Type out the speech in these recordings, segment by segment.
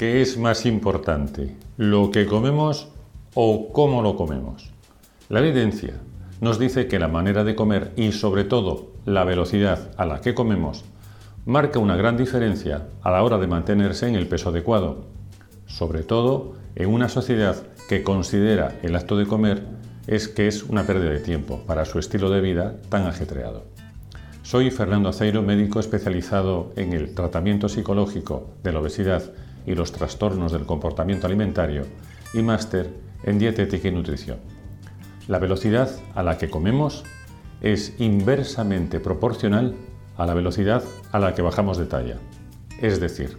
¿Qué es más importante? ¿Lo que comemos o cómo lo comemos? La evidencia nos dice que la manera de comer y sobre todo la velocidad a la que comemos marca una gran diferencia a la hora de mantenerse en el peso adecuado, sobre todo en una sociedad que considera el acto de comer es que es una pérdida de tiempo para su estilo de vida tan ajetreado. Soy Fernando Aceiro, médico especializado en el tratamiento psicológico de la obesidad y los trastornos del comportamiento alimentario y máster en dietética y nutrición. La velocidad a la que comemos es inversamente proporcional a la velocidad a la que bajamos de talla. Es decir,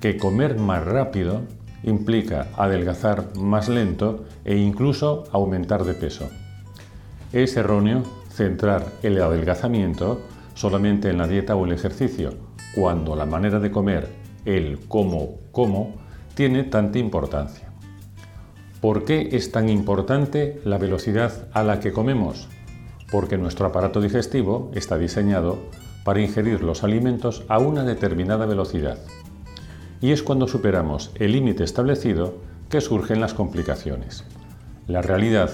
que comer más rápido implica adelgazar más lento e incluso aumentar de peso. Es erróneo centrar el adelgazamiento solamente en la dieta o el ejercicio, cuando la manera de comer el cómo, cómo, tiene tanta importancia. ¿Por qué es tan importante la velocidad a la que comemos? Porque nuestro aparato digestivo está diseñado para ingerir los alimentos a una determinada velocidad. Y es cuando superamos el límite establecido que surgen las complicaciones. La realidad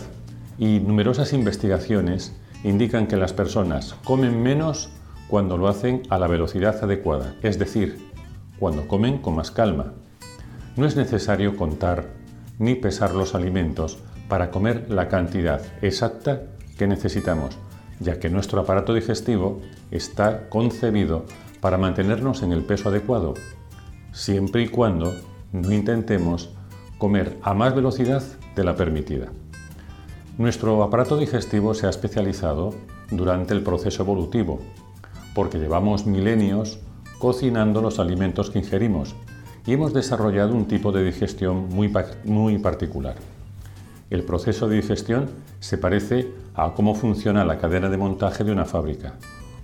y numerosas investigaciones indican que las personas comen menos cuando lo hacen a la velocidad adecuada, es decir, cuando comen con más calma. No es necesario contar ni pesar los alimentos para comer la cantidad exacta que necesitamos, ya que nuestro aparato digestivo está concebido para mantenernos en el peso adecuado, siempre y cuando no intentemos comer a más velocidad de la permitida. Nuestro aparato digestivo se ha especializado durante el proceso evolutivo, porque llevamos milenios cocinando los alimentos que ingerimos y hemos desarrollado un tipo de digestión muy, muy particular. El proceso de digestión se parece a cómo funciona la cadena de montaje de una fábrica.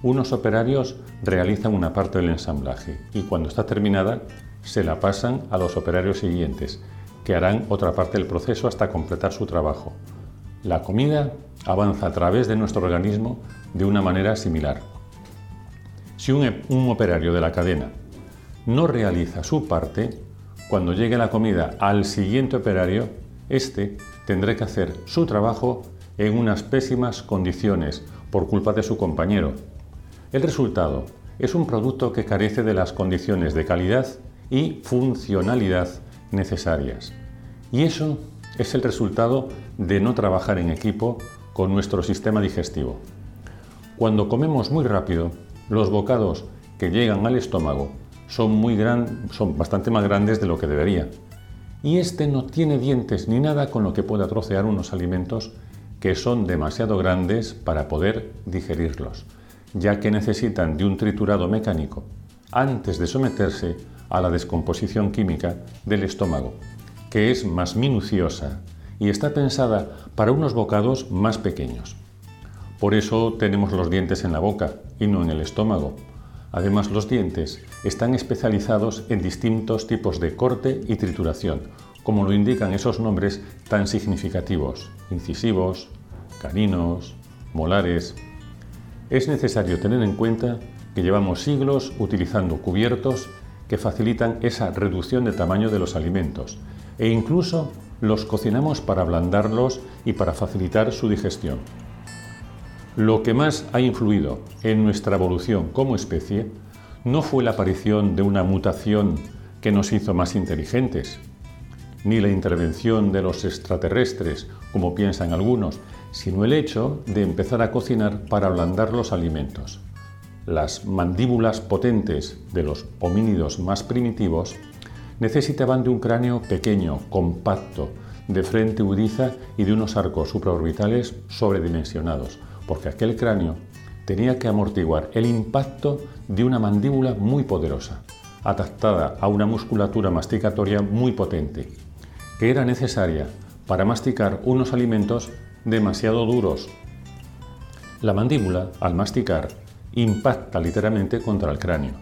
Unos operarios realizan una parte del ensamblaje y cuando está terminada se la pasan a los operarios siguientes, que harán otra parte del proceso hasta completar su trabajo. La comida avanza a través de nuestro organismo de una manera similar. Si un, operario de la cadena no realiza su parte, cuando llegue la comida al siguiente operario, éste tendrá que hacer su trabajo en unas pésimas condiciones por culpa de su compañero. El resultado es un producto que carece de las condiciones de calidad y funcionalidad necesarias. Y eso es el resultado de no trabajar en equipo con nuestro sistema digestivo. Cuando comemos muy rápido, los bocados que llegan al estómago son, bastante más grandes de lo que debería. Y este no tiene dientes ni nada con lo que pueda trocear unos alimentos que son demasiado grandes para poder digerirlos, ya que necesitan de un triturado mecánico antes de someterse a la descomposición química del estómago, que es más minuciosa y está pensada para unos bocados más pequeños. Por eso tenemos los dientes en la boca y no en el estómago. Además, los dientes están especializados en distintos tipos de corte y trituración, como lo indican esos nombres tan significativos, incisivos, caninos, molares. Es necesario tener en cuenta que llevamos siglos utilizando cubiertos que facilitan esa reducción de tamaño de los alimentos e incluso los cocinamos para ablandarlos y para facilitar su digestión. Lo que más ha influido en nuestra evolución como especie no fue la aparición de una mutación que nos hizo más inteligentes, ni la intervención de los extraterrestres, como piensan algunos, sino el hecho de empezar a cocinar para ablandar los alimentos. Las mandíbulas potentes de los homínidos más primitivos necesitaban de un cráneo pequeño, compacto, de frente udiza y de unos arcos supraorbitales sobredimensionados, porque aquel cráneo tenía que amortiguar el impacto de una mandíbula muy poderosa, adaptada a una musculatura masticatoria muy potente. que era necesaria para masticar unos alimentos demasiado duros. La mandíbula, al masticar, impacta literalmente contra el cráneo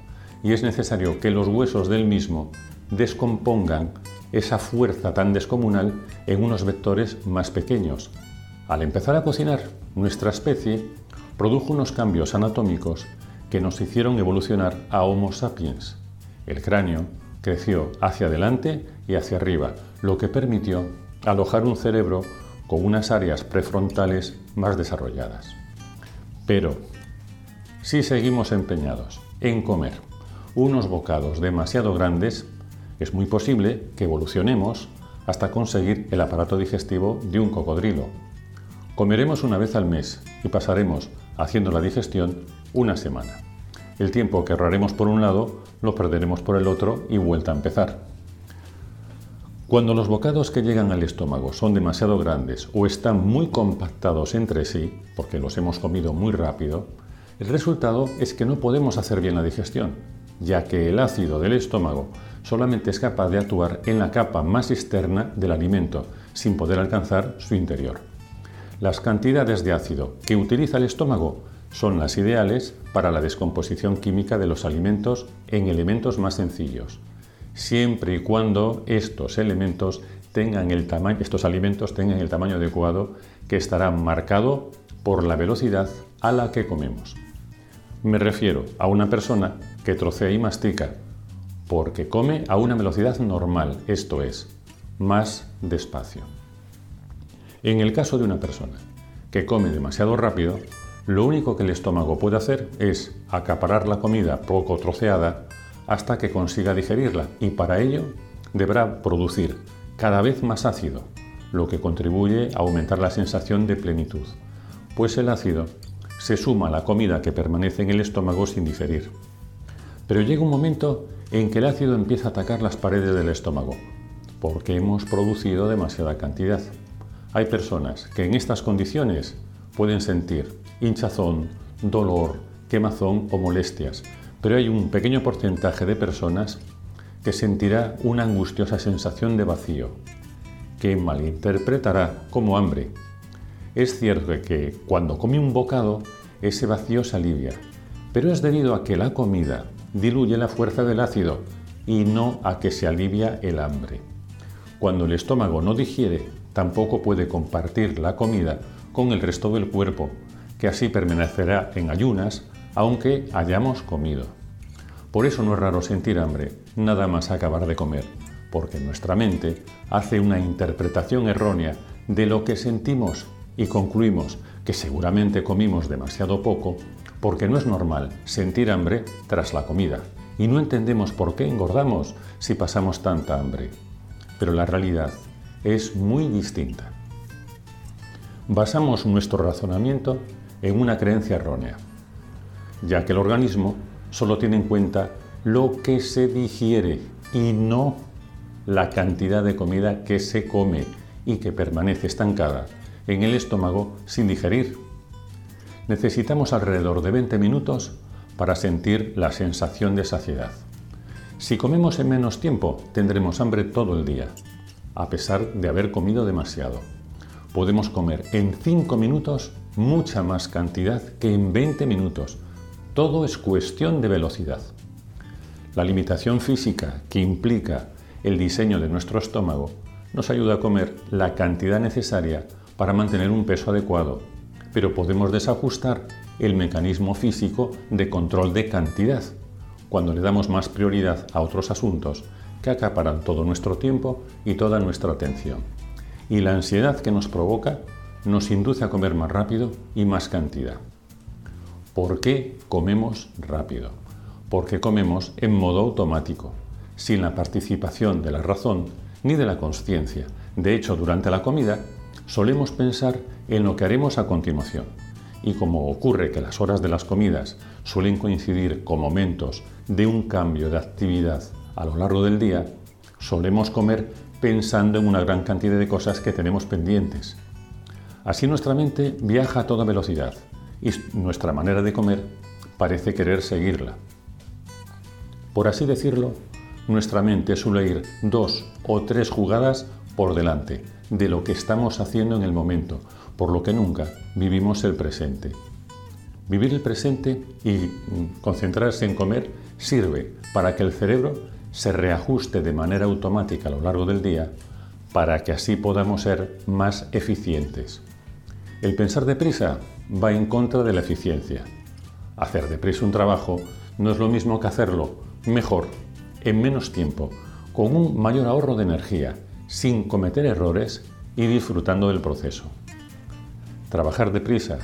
y es necesario que los huesos del mismo descompongan esa fuerza tan descomunal en unos vectores más pequeños. Al empezar a cocinar, nuestra especie produjo unos cambios anatómicos que nos hicieron evolucionar a Homo sapiens. El cráneo creció hacia adelante y hacia arriba, lo que permitió alojar un cerebro con unas áreas prefrontales más desarrolladas. Pero, si seguimos empeñados en comer unos bocados demasiado grandes, es muy posible que evolucionemos hasta conseguir el aparato digestivo de un cocodrilo. Comeremos una vez al mes y pasaremos haciendo la digestión una semana. El tiempo que ahorraremos por un lado lo perderemos por el otro y vuelta a empezar. Cuando los bocados que llegan al estómago son demasiado grandes o están muy compactados entre sí, porque los hemos comido muy rápido, el resultado es que no podemos hacer bien la digestión, ya que el ácido del estómago solamente es capaz de actuar en la capa más externa del alimento, sin poder alcanzar su interior. Las cantidades de ácido que utiliza el estómago son las ideales para la descomposición química de los alimentos en elementos más sencillos, siempre y cuando estos elementos tengan el tamaño, estos alimentos tengan el tamaño adecuado que estará marcado por la velocidad a la que comemos. Me refiero a una persona que trocea y mastica porque come a una velocidad normal, esto es, más despacio. En el caso de una persona que come demasiado rápido, lo único que el estómago puede hacer es acaparar la comida poco troceada hasta que consiga digerirla y para ello deberá producir cada vez más ácido, lo que contribuye a aumentar la sensación de plenitud, pues el ácido se suma a la comida que permanece en el estómago sin digerir. Pero llega un momento en que el ácido empieza a atacar las paredes del estómago, porque hemos producido demasiada cantidad. Hay personas que en estas condiciones pueden sentir hinchazón, dolor, quemazón o molestias, pero hay un pequeño porcentaje de personas que sentirá una angustiosa sensación de vacío, que malinterpretará como hambre. Es cierto que cuando come un bocado, ese vacío se alivia, pero es debido a que la comida diluye la fuerza del ácido y no a que se alivia el hambre. Cuando el estómago no digiere, tampoco puede compartir la comida con el resto del cuerpo, que así permanecerá en ayunas aunque hayamos comido. Por eso no es raro sentir hambre nada más acabar de comer, porque nuestra mente hace una interpretación errónea de lo que sentimos y concluimos que seguramente comimos demasiado poco porque no es normal sentir hambre tras la comida y no entendemos por qué engordamos si pasamos tanta hambre. Pero la realidad es muy distinta. Basamos nuestro razonamiento en una creencia errónea ya que el organismo solo tiene en cuenta lo que se digiere y no la cantidad de comida que se come y que permanece estancada en el estómago sin digerir. Necesitamos alrededor de 20 minutos para sentir la sensación de saciedad. Si comemos en menos tiempo, tendremos hambre todo el día, a pesar de haber comido demasiado. Podemos comer en 5 minutos mucha más cantidad que en 20 minutos, todo es cuestión de velocidad. La limitación física que implica el diseño de nuestro estómago nos ayuda a comer la cantidad necesaria para mantener un peso adecuado, pero podemos desajustar el mecanismo físico de control de cantidad cuando le damos más prioridad a otros asuntos que acaparan todo nuestro tiempo y toda nuestra atención. Y la ansiedad que nos provoca nos induce a comer más rápido y más cantidad. ¿Por qué comemos rápido? Porque comemos en modo automático, sin la participación de la razón ni de la conciencia. De hecho, durante la comida solemos pensar en lo que haremos a continuación. Y como ocurre que las horas de las comidas suelen coincidir con momentos de un cambio de actividad a lo largo del día, solemos comer pensando en una gran cantidad de cosas que tenemos pendientes. Así nuestra mente viaja a toda velocidad y nuestra manera de comer parece querer seguirla. Por así decirlo, nuestra mente suele ir dos o tres jugadas por delante de lo que estamos haciendo en el momento, por lo que nunca vivimos el presente. Vivir el presente y mm, concentrarse en comer sirve para que el cerebro se reajuste de manera automática a lo largo del día para que así podamos ser más eficientes. El pensar deprisa va en contra de la eficiencia. Hacer deprisa un trabajo no es lo mismo que hacerlo mejor, en menos tiempo, con un mayor ahorro de energía, sin cometer errores y disfrutando del proceso. Trabajar deprisa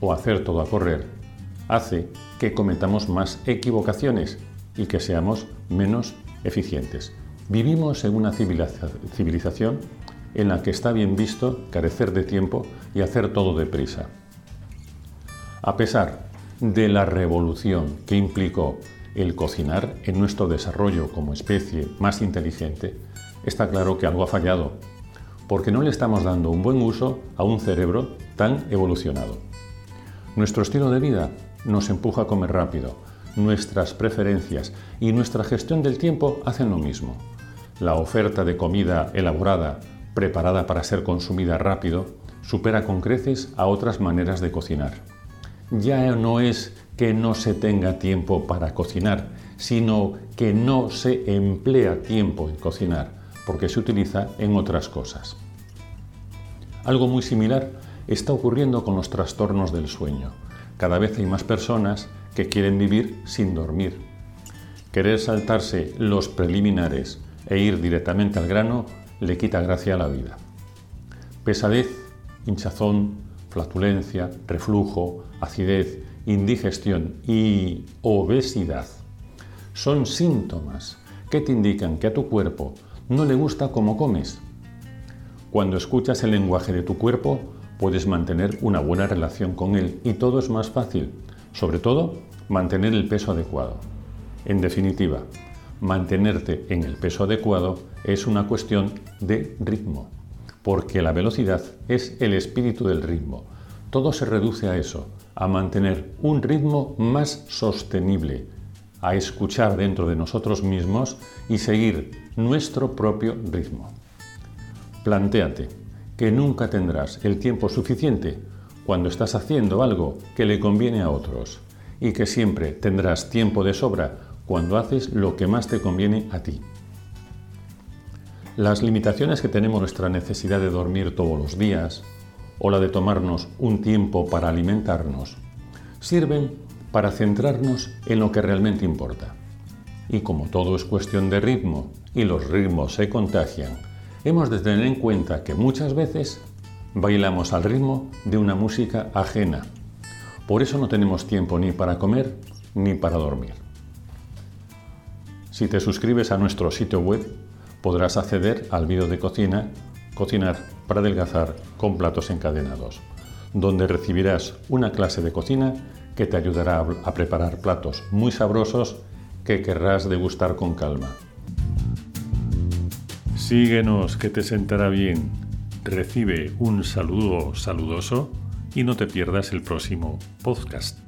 o hacer todo a correr hace que cometamos más equivocaciones y que seamos menos eficientes. Vivimos en una civilización en la que está bien visto carecer de tiempo y hacer todo deprisa. A pesar de la revolución que implicó el cocinar en nuestro desarrollo como especie más inteligente, está claro que algo ha fallado, porque no le estamos dando un buen uso a un cerebro tan evolucionado. Nuestro estilo de vida nos empuja a comer rápido, nuestras preferencias y nuestra gestión del tiempo hacen lo mismo. La oferta de comida elaborada, preparada para ser consumida rápido, supera con creces a otras maneras de cocinar. Ya no es que no se tenga tiempo para cocinar, sino que no se emplea tiempo en cocinar, porque se utiliza en otras cosas. Algo muy similar está ocurriendo con los trastornos del sueño. Cada vez hay más personas que quieren vivir sin dormir. Querer saltarse los preliminares e ir directamente al grano le quita gracia a la vida. Pesadez, hinchazón, flatulencia, reflujo, acidez, indigestión y obesidad son síntomas que te indican que a tu cuerpo no le gusta cómo comes. Cuando escuchas el lenguaje de tu cuerpo, puedes mantener una buena relación con él y todo es más fácil, sobre todo mantener el peso adecuado. En definitiva, mantenerte en el peso adecuado es una cuestión de ritmo, porque la velocidad es el espíritu del ritmo. Todo se reduce a eso, a mantener un ritmo más sostenible, a escuchar dentro de nosotros mismos y seguir nuestro propio ritmo. Plantéate que nunca tendrás el tiempo suficiente cuando estás haciendo algo que le conviene a otros y que siempre tendrás tiempo de sobra cuando haces lo que más te conviene a ti. Las limitaciones que tenemos nuestra necesidad de dormir todos los días o la de tomarnos un tiempo para alimentarnos sirven para centrarnos en lo que realmente importa. Y como todo es cuestión de ritmo y los ritmos se contagian, hemos de tener en cuenta que muchas veces bailamos al ritmo de una música ajena. Por eso no tenemos tiempo ni para comer ni para dormir. Si te suscribes a nuestro sitio web, podrás acceder al vídeo de cocina Cocinar para adelgazar con platos encadenados, donde recibirás una clase de cocina que te ayudará a preparar platos muy sabrosos que querrás degustar con calma. Síguenos que te sentará bien. Recibe un saludo saludoso y no te pierdas el próximo podcast.